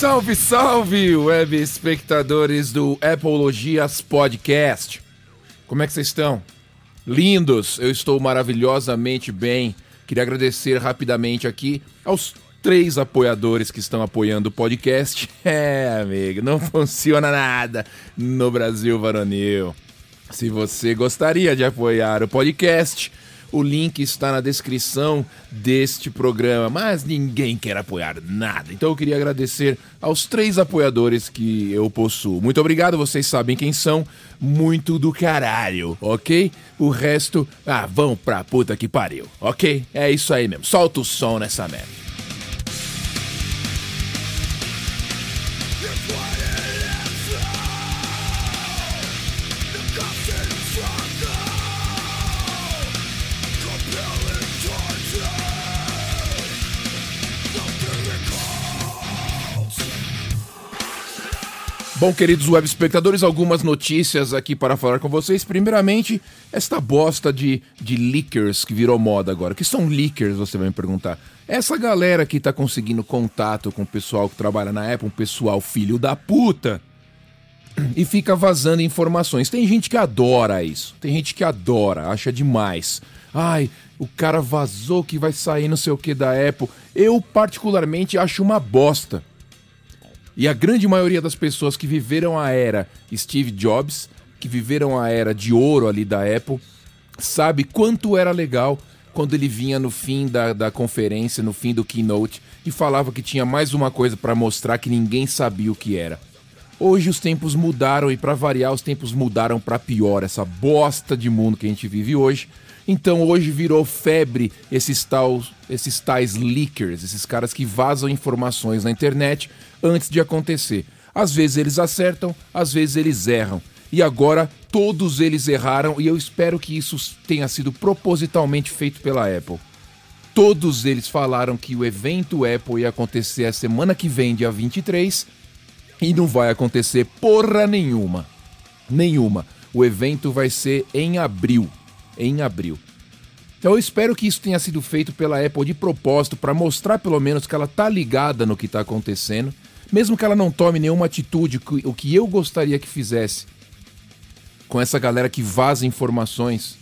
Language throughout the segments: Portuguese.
Salve, salve, web espectadores do Apologias Podcast. Como é que vocês estão? Lindos, eu estou maravilhosamente bem. Queria agradecer rapidamente aqui aos três apoiadores que estão apoiando o podcast. É, amigo, não funciona nada no Brasil varonil. Se você gostaria de apoiar o podcast, o link está na descrição deste programa, mas ninguém quer apoiar nada. Então eu queria agradecer aos três apoiadores que eu possuo. Muito obrigado, vocês sabem quem são. Muito do caralho, ok? O resto, ah, vão pra puta que pariu, ok? É isso aí mesmo. Solta o som nessa merda. Bom, queridos web espectadores, algumas notícias aqui para falar com vocês. Primeiramente, esta bosta de, de leakers que virou moda agora. que são leakers, você vai me perguntar? Essa galera que tá conseguindo contato com o pessoal que trabalha na Apple, um pessoal filho da puta, e fica vazando informações. Tem gente que adora isso. Tem gente que adora, acha demais. Ai, o cara vazou que vai sair não sei o que da Apple. Eu, particularmente, acho uma bosta. E a grande maioria das pessoas que viveram a era Steve Jobs, que viveram a era de ouro ali da Apple, sabe quanto era legal quando ele vinha no fim da, da conferência, no fim do keynote, e falava que tinha mais uma coisa para mostrar que ninguém sabia o que era. Hoje os tempos mudaram e para variar os tempos mudaram para pior, essa bosta de mundo que a gente vive hoje. Então hoje virou febre esses, tal, esses tais leakers, esses caras que vazam informações na internet antes de acontecer. Às vezes eles acertam, às vezes eles erram. E agora todos eles erraram e eu espero que isso tenha sido propositalmente feito pela Apple. Todos eles falaram que o evento Apple ia acontecer a semana que vem, dia 23, e não vai acontecer porra nenhuma. Nenhuma. O evento vai ser em abril. Em abril. Então eu espero que isso tenha sido feito pela Apple de propósito para mostrar pelo menos que ela tá ligada no que está acontecendo mesmo que ela não tome nenhuma atitude, o que eu gostaria que fizesse com essa galera que vaza informações.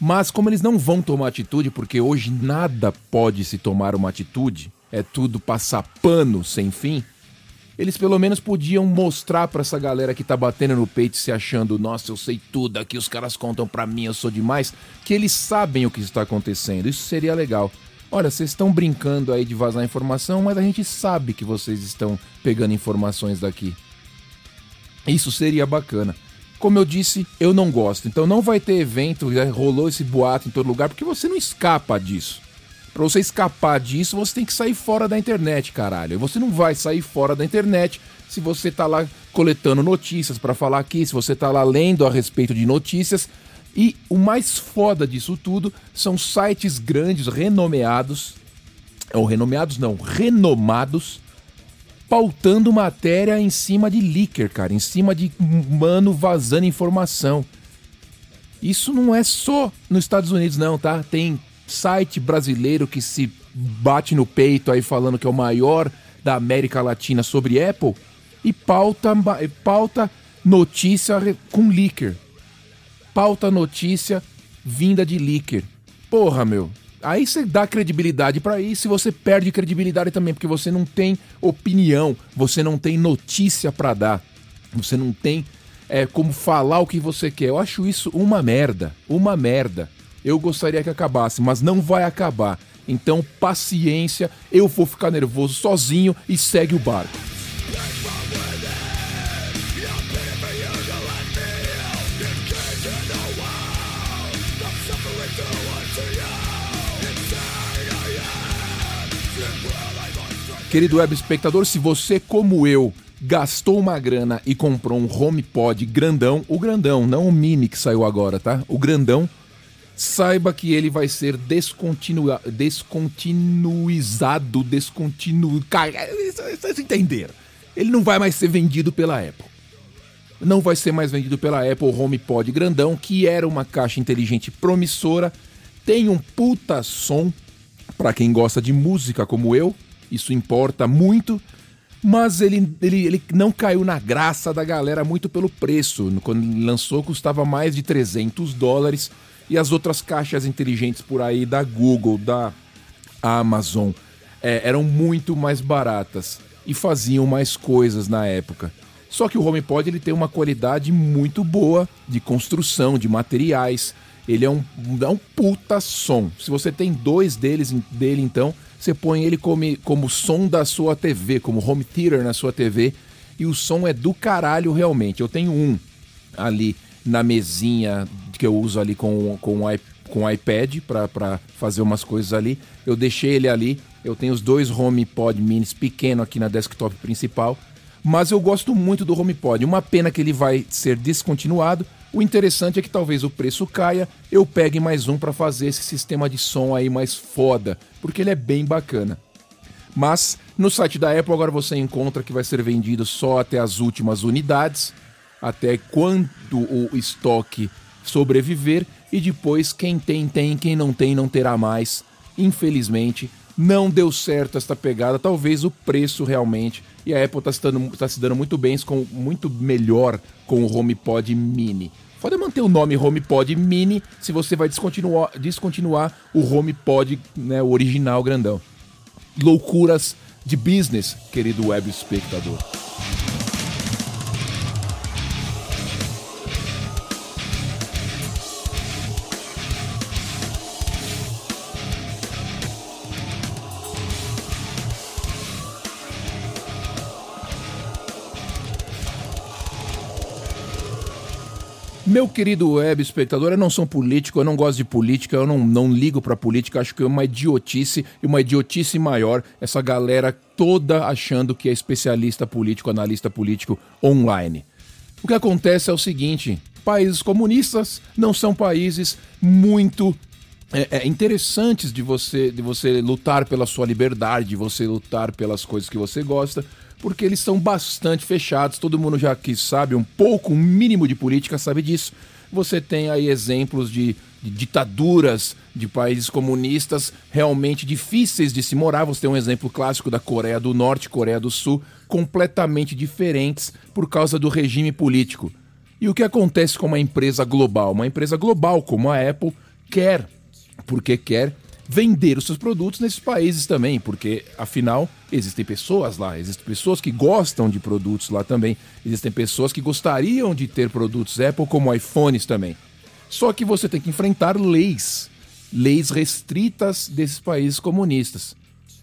Mas como eles não vão tomar atitude, porque hoje nada pode se tomar uma atitude, é tudo passar pano sem fim. Eles pelo menos podiam mostrar para essa galera que tá batendo no peito se achando, nossa, eu sei tudo, aqui os caras contam para mim, eu sou demais, que eles sabem o que está acontecendo. Isso seria legal. Olha, vocês estão brincando aí de vazar informação, mas a gente sabe que vocês estão pegando informações daqui. Isso seria bacana. Como eu disse, eu não gosto. Então não vai ter evento, rolou esse boato em todo lugar, porque você não escapa disso. Para você escapar disso, você tem que sair fora da internet, caralho. E você não vai sair fora da internet se você tá lá coletando notícias para falar aqui, se você tá lá lendo a respeito de notícias, e o mais foda disso tudo são sites grandes, renomeados, ou renomeados não, renomados, pautando matéria em cima de leaker, cara, em cima de mano vazando informação. Isso não é só nos Estados Unidos, não, tá? Tem site brasileiro que se bate no peito aí falando que é o maior da América Latina sobre Apple e pauta, pauta notícia com leaker pauta notícia vinda de leaker. Porra, meu. Aí você dá credibilidade para isso e você perde credibilidade também, porque você não tem opinião, você não tem notícia para dar, você não tem é, como falar o que você quer. Eu acho isso uma merda, uma merda. Eu gostaria que acabasse, mas não vai acabar. Então, paciência, eu vou ficar nervoso sozinho e segue o barco. Querido web espectador, se você, como eu, gastou uma grana e comprou um HomePod grandão, o grandão, não o mini que saiu agora, tá? O grandão, saiba que ele vai ser descontinua, descontinuizado, descontinu... Vocês entenderam? Ele não vai mais ser vendido pela Apple. Não vai ser mais vendido pela Apple HomePod grandão, que era uma caixa inteligente promissora, tem um puta som para quem gosta de música como eu, isso importa muito. Mas ele, ele, ele não caiu na graça da galera muito pelo preço. Quando lançou, custava mais de 300 dólares e as outras caixas inteligentes por aí da Google, da Amazon, é, eram muito mais baratas e faziam mais coisas na época. Só que o HomePod ele tem uma qualidade muito boa de construção, de materiais. Ele é um, é um puta som. Se você tem dois deles dele, então, você põe ele como, como som da sua TV, como home theater na sua TV. E o som é do caralho realmente. Eu tenho um ali na mesinha que eu uso ali com, com, o, com o iPad para fazer umas coisas ali. Eu deixei ele ali. Eu tenho os dois HomePod minis pequeno aqui na desktop principal mas eu gosto muito do HomePod. Uma pena que ele vai ser descontinuado. O interessante é que talvez o preço caia, eu pegue mais um para fazer esse sistema de som aí mais foda, porque ele é bem bacana. Mas no site da Apple agora você encontra que vai ser vendido só até as últimas unidades, até quando o estoque sobreviver e depois quem tem tem, quem não tem não terá mais. Infelizmente, não deu certo esta pegada, talvez o preço realmente. E a Apple está se, dando, tá se dando muito bem, com, muito melhor com o HomePod Mini. Pode manter o nome HomePod Mini se você vai descontinuar, descontinuar o HomePod né, o original grandão. Loucuras de business, querido web espectador. Meu querido web espectador, eu não sou político, eu não gosto de política, eu não, não ligo pra política, acho que é uma idiotice e uma idiotice maior essa galera toda achando que é especialista político, analista político online. O que acontece é o seguinte: países comunistas não são países muito é, é, interessantes de você, de você lutar pela sua liberdade, de você lutar pelas coisas que você gosta porque eles são bastante fechados. Todo mundo já que sabe um pouco, um mínimo de política sabe disso. Você tem aí exemplos de, de ditaduras de países comunistas realmente difíceis de se morar. Você tem um exemplo clássico da Coreia do Norte, Coreia do Sul, completamente diferentes por causa do regime político. E o que acontece com uma empresa global? Uma empresa global como a Apple quer, porque quer vender os seus produtos nesses países também, porque afinal existem pessoas lá, existem pessoas que gostam de produtos lá também, existem pessoas que gostariam de ter produtos Apple como iPhones também. Só que você tem que enfrentar leis, leis restritas desses países comunistas.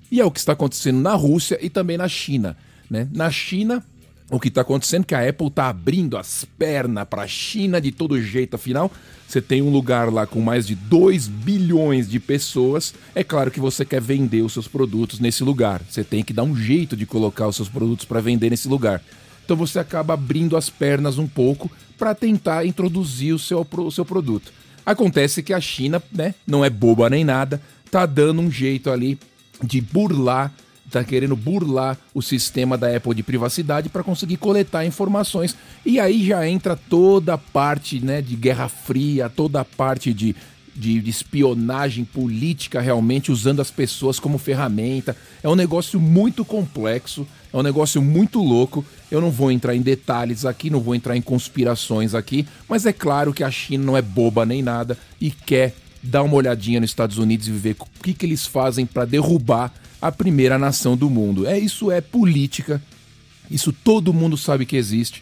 E é o que está acontecendo na Rússia e também na China. Né? Na China, o que está acontecendo é que a Apple está abrindo as pernas para a China de todo jeito. Afinal, você tem um lugar lá com mais de 2 bilhões de pessoas. É claro que você quer vender os seus produtos nesse lugar. Você tem que dar um jeito de colocar os seus produtos para vender nesse lugar. Então você acaba abrindo as pernas um pouco para tentar introduzir o seu, o seu produto. Acontece que a China, né, não é boba nem nada, tá dando um jeito ali de burlar está querendo burlar o sistema da Apple de privacidade para conseguir coletar informações. E aí já entra toda a parte né, de Guerra Fria, toda a parte de, de, de, espionagem política realmente, usando as pessoas como ferramenta. É um negócio muito complexo, é um negócio muito louco. Eu não vou entrar em detalhes aqui, não vou entrar em conspirações aqui, mas é claro que a China não é boba nem nada e quer dar uma olhadinha nos Estados Unidos e ver o que, que eles fazem para derrubar a primeira nação do mundo. É isso é política. Isso todo mundo sabe que existe.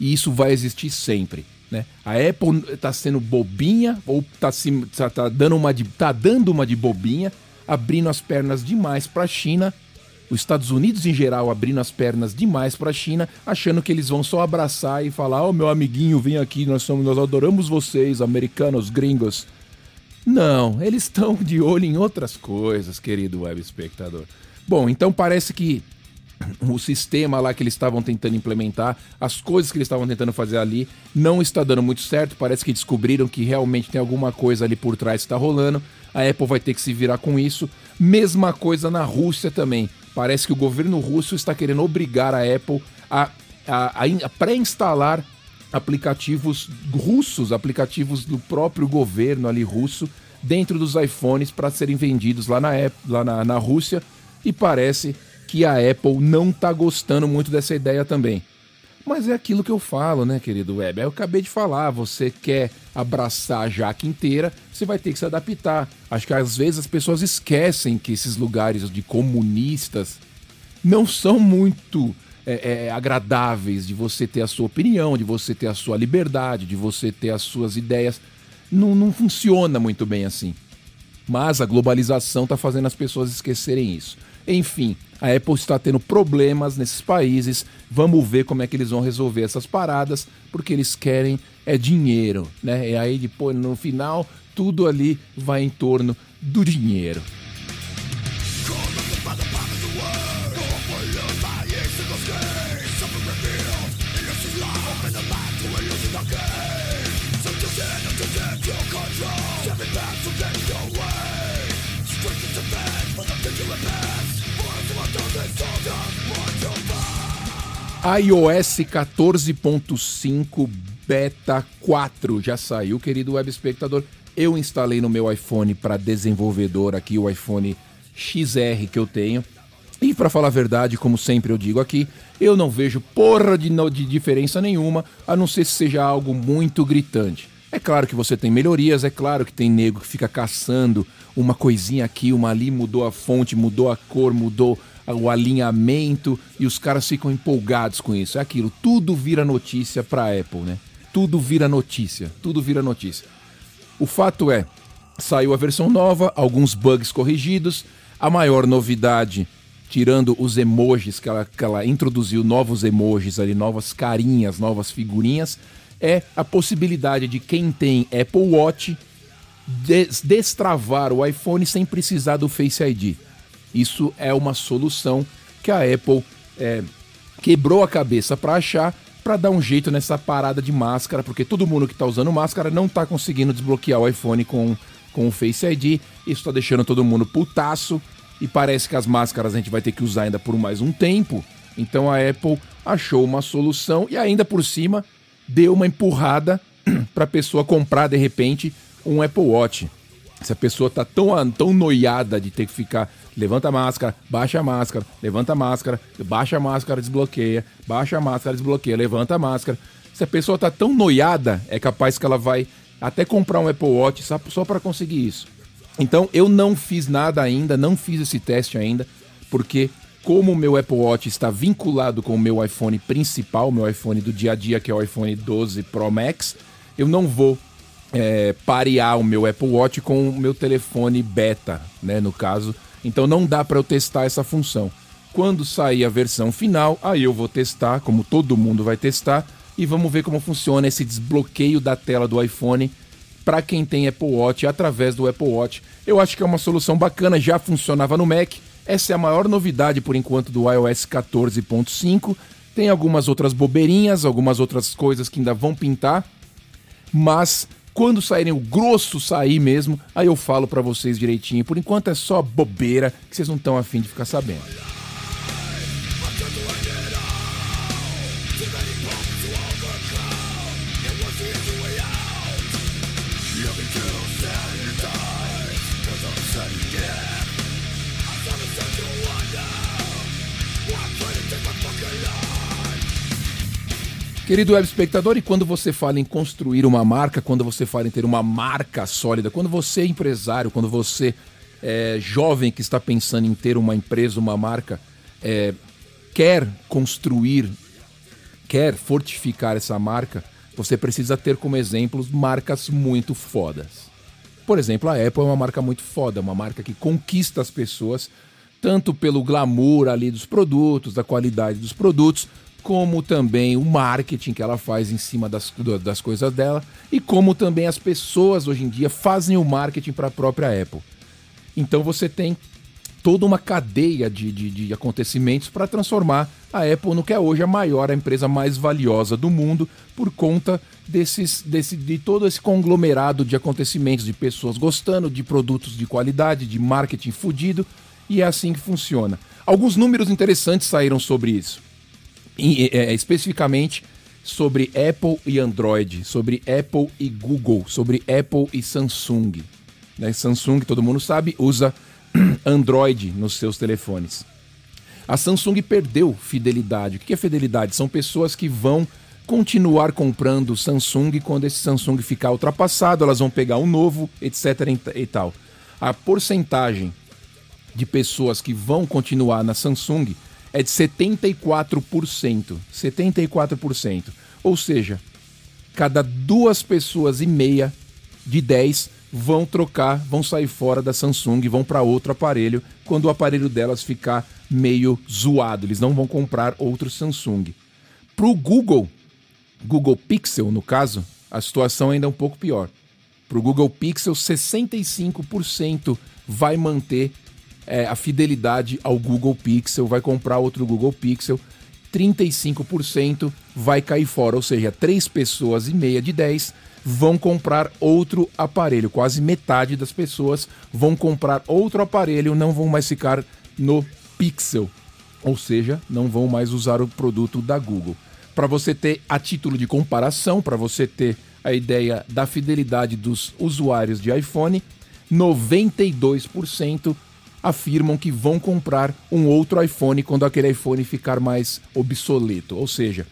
E isso vai existir sempre. Né? A Apple está sendo bobinha ou está tá, tá dando, uma de, tá dando uma de bobinha, abrindo as pernas demais para a China. Os Estados Unidos em geral abrindo as pernas demais para a China, achando que eles vão só abraçar e falar: "Ó, oh, meu amiguinho, vem aqui, nós somos, nós adoramos vocês, americanos, gringos". Não, eles estão de olho em outras coisas, querido web espectador. Bom, então parece que o sistema lá que eles estavam tentando implementar, as coisas que eles estavam tentando fazer ali, não está dando muito certo. Parece que descobriram que realmente tem alguma coisa ali por trás que está rolando. A Apple vai ter que se virar com isso. Mesma coisa na Rússia também. Parece que o governo russo está querendo obrigar a Apple a, a, a pré-instalar aplicativos russos, aplicativos do próprio governo ali russo, dentro dos iPhones para serem vendidos lá, na, lá na, na Rússia. E parece que a Apple não tá gostando muito dessa ideia também. Mas é aquilo que eu falo, né, querido Web? Eu acabei de falar, você quer abraçar a jaca inteira, você vai ter que se adaptar. Acho que às vezes as pessoas esquecem que esses lugares de comunistas não são muito é, é, agradáveis de você ter a sua opinião, de você ter a sua liberdade, de você ter as suas ideias. Não, não funciona muito bem assim. Mas a globalização está fazendo as pessoas esquecerem isso. Enfim, a Apple está tendo problemas nesses países. Vamos ver como é que eles vão resolver essas paradas, porque eles querem é dinheiro, né? E aí depois no final tudo ali vai em torno do dinheiro. iOS 14.5 Beta 4 já saiu, querido web espectador. Eu instalei no meu iPhone para desenvolvedor aqui, o iPhone XR que eu tenho. E para falar a verdade, como sempre eu digo aqui, eu não vejo porra de, de diferença nenhuma, a não ser se seja algo muito gritante. É claro que você tem melhorias, é claro que tem nego que fica caçando uma coisinha aqui, uma ali, mudou a fonte, mudou a cor, mudou o alinhamento e os caras ficam empolgados com isso. É aquilo, tudo vira notícia para Apple, né? Tudo vira notícia, tudo vira notícia. O fato é, saiu a versão nova, alguns bugs corrigidos, a maior novidade, tirando os emojis que ela, que ela introduziu, novos emojis ali, novas carinhas, novas figurinhas, é a possibilidade de quem tem Apple Watch destravar o iPhone sem precisar do Face ID. Isso é uma solução que a Apple é, quebrou a cabeça para achar para dar um jeito nessa parada de máscara, porque todo mundo que está usando máscara não está conseguindo desbloquear o iPhone com, com o Face ID. Isso está deixando todo mundo putaço e parece que as máscaras a gente vai ter que usar ainda por mais um tempo. Então a Apple achou uma solução e ainda por cima deu uma empurrada para a pessoa comprar de repente um Apple Watch. Se a pessoa tá tão, tão noiada de ter que ficar levanta a máscara, baixa a máscara, levanta a máscara, baixa a máscara, desbloqueia, baixa a máscara, desbloqueia, levanta a máscara. Se a pessoa tá tão noiada, é capaz que ela vai até comprar um Apple Watch só, só para conseguir isso. Então eu não fiz nada ainda, não fiz esse teste ainda, porque como o meu Apple Watch está vinculado com o meu iPhone principal, meu iPhone do dia a dia, que é o iPhone 12 Pro Max, eu não vou é, parear o meu Apple Watch com o meu telefone beta, né, no caso, então não dá para eu testar essa função. Quando sair a versão final, aí eu vou testar, como todo mundo vai testar, e vamos ver como funciona esse desbloqueio da tela do iPhone para quem tem Apple Watch através do Apple Watch. Eu acho que é uma solução bacana, já funcionava no Mac. Essa é a maior novidade por enquanto do iOS 14.5. Tem algumas outras bobeirinhas, algumas outras coisas que ainda vão pintar, mas quando saírem o grosso sair mesmo, aí eu falo para vocês direitinho. Por enquanto é só bobeira que vocês não estão afim de ficar sabendo. Querido web espectador, e quando você fala em construir uma marca, quando você fala em ter uma marca sólida, quando você é empresário, quando você é jovem que está pensando em ter uma empresa, uma marca, é, quer construir, quer fortificar essa marca, você precisa ter como exemplos marcas muito fodas. Por exemplo, a Apple é uma marca muito foda, uma marca que conquista as pessoas tanto pelo glamour ali dos produtos, da qualidade dos produtos, como também o marketing que ela faz em cima das, das coisas dela e como também as pessoas hoje em dia fazem o marketing para a própria Apple. Então você tem toda uma cadeia de, de, de acontecimentos para transformar a Apple no que é hoje a maior, a empresa mais valiosa do mundo, por conta desses, desse, de todo esse conglomerado de acontecimentos, de pessoas gostando de produtos de qualidade, de marketing fudido, e é assim que funciona. Alguns números interessantes saíram sobre isso é, especificamente sobre Apple e Android, sobre Apple e Google, sobre Apple e Samsung. Né? Samsung, todo mundo sabe, usa Android nos seus telefones. A Samsung perdeu fidelidade. O que é fidelidade? São pessoas que vão continuar comprando Samsung quando esse Samsung ficar ultrapassado, elas vão pegar um novo, etc e tal. A porcentagem de pessoas que vão continuar na Samsung é de 74%. 74%. Ou seja, cada duas pessoas e meia de 10 vão trocar, vão sair fora da Samsung, vão para outro aparelho quando o aparelho delas ficar meio zoado. Eles não vão comprar outro Samsung. Para o Google, Google Pixel no caso, a situação ainda é um pouco pior. Para o Google Pixel, 65% vai manter é, a fidelidade ao Google Pixel, vai comprar outro Google Pixel, 35% vai cair fora, ou seja, três pessoas e meia de 10 vão comprar outro aparelho. Quase metade das pessoas vão comprar outro aparelho, não vão mais ficar no Pixel, ou seja, não vão mais usar o produto da Google. Para você ter a título de comparação, para você ter a ideia da fidelidade dos usuários de iPhone, 92% afirmam que vão comprar um outro iPhone quando aquele iPhone ficar mais obsoleto. Ou seja,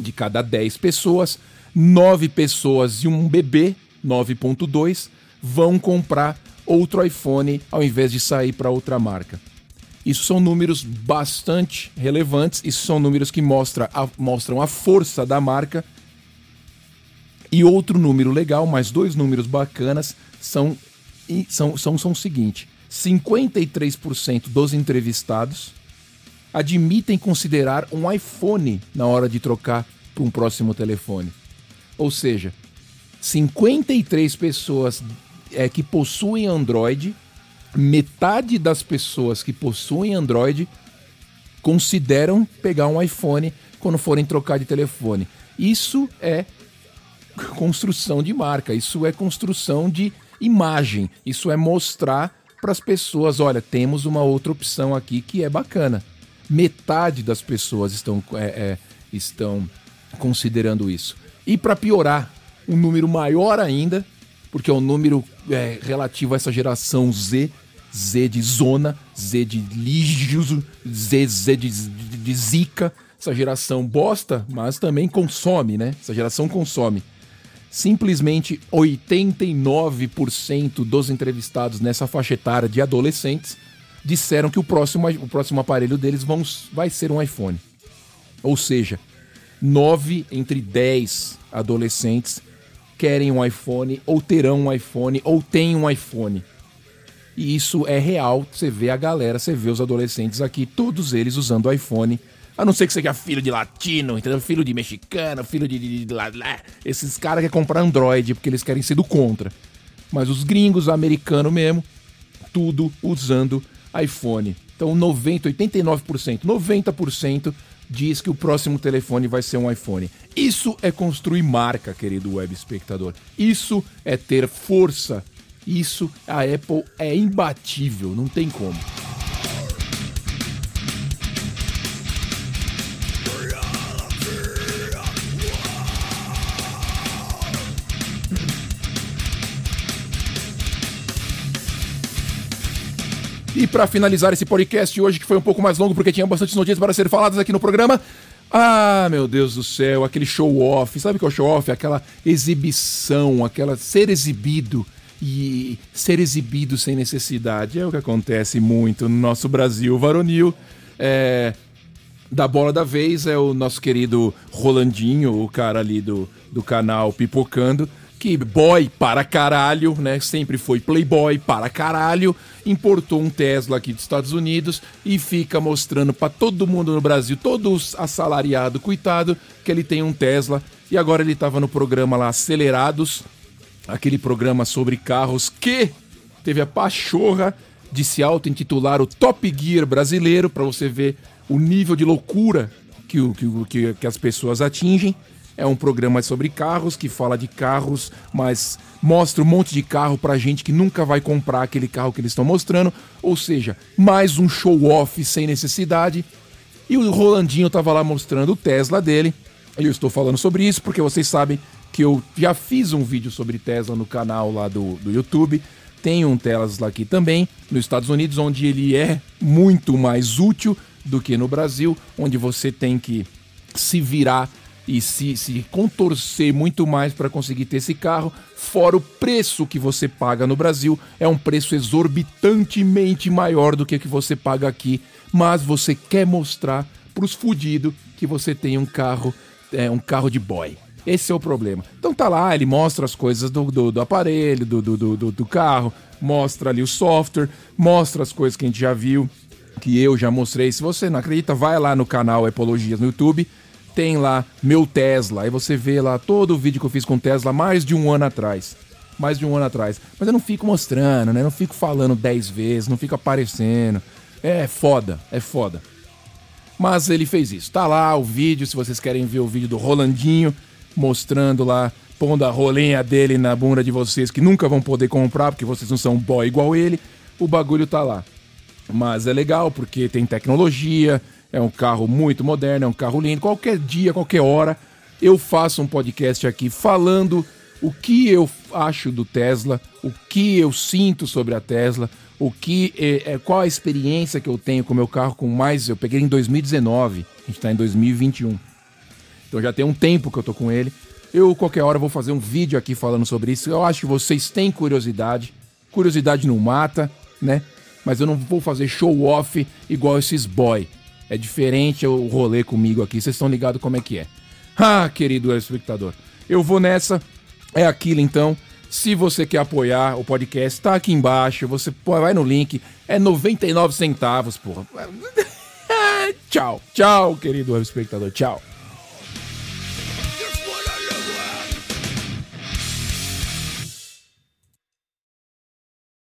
de cada 10 pessoas, 9 pessoas e um bebê, 9.2, vão comprar outro iPhone ao invés de sair para outra marca. Isso são números bastante relevantes, isso são números que mostra a, mostram a força da marca. E outro número legal, mais dois números bacanas, são, são, são, são o seguinte: 53% dos entrevistados admitem considerar um iPhone na hora de trocar para um próximo telefone. Ou seja, 53 pessoas é, que possuem Android, metade das pessoas que possuem Android consideram pegar um iPhone quando forem trocar de telefone. Isso é construção de marca, isso é construção de imagem, isso é mostrar para as pessoas: olha, temos uma outra opção aqui que é bacana. Metade das pessoas estão, é, é, estão considerando isso. E para piorar, um número maior ainda, porque é um número é, relativo a essa geração Z, Z de zona, Z de lixo, Z, Z de, de, de zica, essa geração bosta, mas também consome, né? Essa geração consome simplesmente 89% dos entrevistados nessa faixa etária de adolescentes disseram que o próximo, o próximo aparelho deles vão, vai ser um iPhone. Ou seja, 9 entre 10 adolescentes querem um iPhone, ou terão um iPhone, ou têm um iPhone. E isso é real. Você vê a galera, você vê os adolescentes aqui, todos eles usando iPhone a não ser que seja filho de latino, entendeu? Filho de mexicano, filho de. de, de, de Esses caras querem comprar Android porque eles querem ser do contra. Mas os gringos, americano mesmo, tudo usando iPhone. Então 90, 89%, 90% diz que o próximo telefone vai ser um iPhone. Isso é construir marca, querido web espectador. Isso é ter força. Isso a Apple é imbatível, não tem como. E para finalizar esse podcast hoje, que foi um pouco mais longo porque tinha bastante notícias para ser faladas aqui no programa. Ah, meu Deus do céu, aquele show off. Sabe o que é o show off? Aquela exibição, aquela ser exibido e ser exibido sem necessidade. É o que acontece muito no nosso Brasil varonil. É, da bola da vez é o nosso querido Rolandinho, o cara ali do, do canal Pipocando que boy para caralho, né? Sempre foi playboy para caralho, importou um Tesla aqui dos Estados Unidos e fica mostrando para todo mundo no Brasil, todos assalariado, coitado, que ele tem um Tesla. E agora ele estava no programa lá Acelerados, aquele programa sobre carros que teve a pachorra de se auto-intitular o Top Gear brasileiro, para você ver o nível de loucura que, que, que as pessoas atingem. É um programa sobre carros que fala de carros, mas mostra um monte de carro pra gente que nunca vai comprar aquele carro que eles estão mostrando. Ou seja, mais um show off sem necessidade. E o Rolandinho tava lá mostrando o Tesla dele. Eu estou falando sobre isso porque vocês sabem que eu já fiz um vídeo sobre Tesla no canal lá do, do YouTube. Tem um Tesla aqui também, nos Estados Unidos, onde ele é muito mais útil do que no Brasil, onde você tem que se virar e se, se contorcer muito mais para conseguir ter esse carro, fora o preço que você paga no Brasil, é um preço exorbitantemente maior do que o que você paga aqui, mas você quer mostrar para os fudidos que você tem um carro, é, um carro de boy. Esse é o problema. Então tá lá, ele mostra as coisas do, do, do aparelho, do, do, do, do carro, mostra ali o software, mostra as coisas que a gente já viu, que eu já mostrei. Se você não acredita, vai lá no canal Epologias no YouTube tem lá meu Tesla. Aí você vê lá todo o vídeo que eu fiz com Tesla mais de um ano atrás. Mais de um ano atrás. Mas eu não fico mostrando, né? Não fico falando dez vezes, não fico aparecendo. É foda, é foda. Mas ele fez isso. Tá lá o vídeo, se vocês querem ver o vídeo do Rolandinho, mostrando lá, pondo a rolinha dele na bunda de vocês, que nunca vão poder comprar, porque vocês não são boy igual ele, o bagulho tá lá. Mas é legal porque tem tecnologia, é um carro muito moderno, é um carro lindo. Qualquer dia, qualquer hora, eu faço um podcast aqui falando o que eu acho do Tesla, o que eu sinto sobre a Tesla, o que é, é qual a experiência que eu tenho com o meu carro com mais. Eu peguei em 2019, a gente está em 2021. Então já tem um tempo que eu tô com ele. Eu qualquer hora vou fazer um vídeo aqui falando sobre isso. Eu acho que vocês têm curiosidade. Curiosidade não mata, né? Mas eu não vou fazer show off igual esses boy. É diferente o rolê comigo aqui, vocês estão ligados como é que é. Ah, querido espectador, eu vou nessa. É aquilo então. Se você quer apoiar o podcast, tá aqui embaixo. Você vai no link. É 99 centavos, porra. tchau. Tchau, querido espectador. Tchau.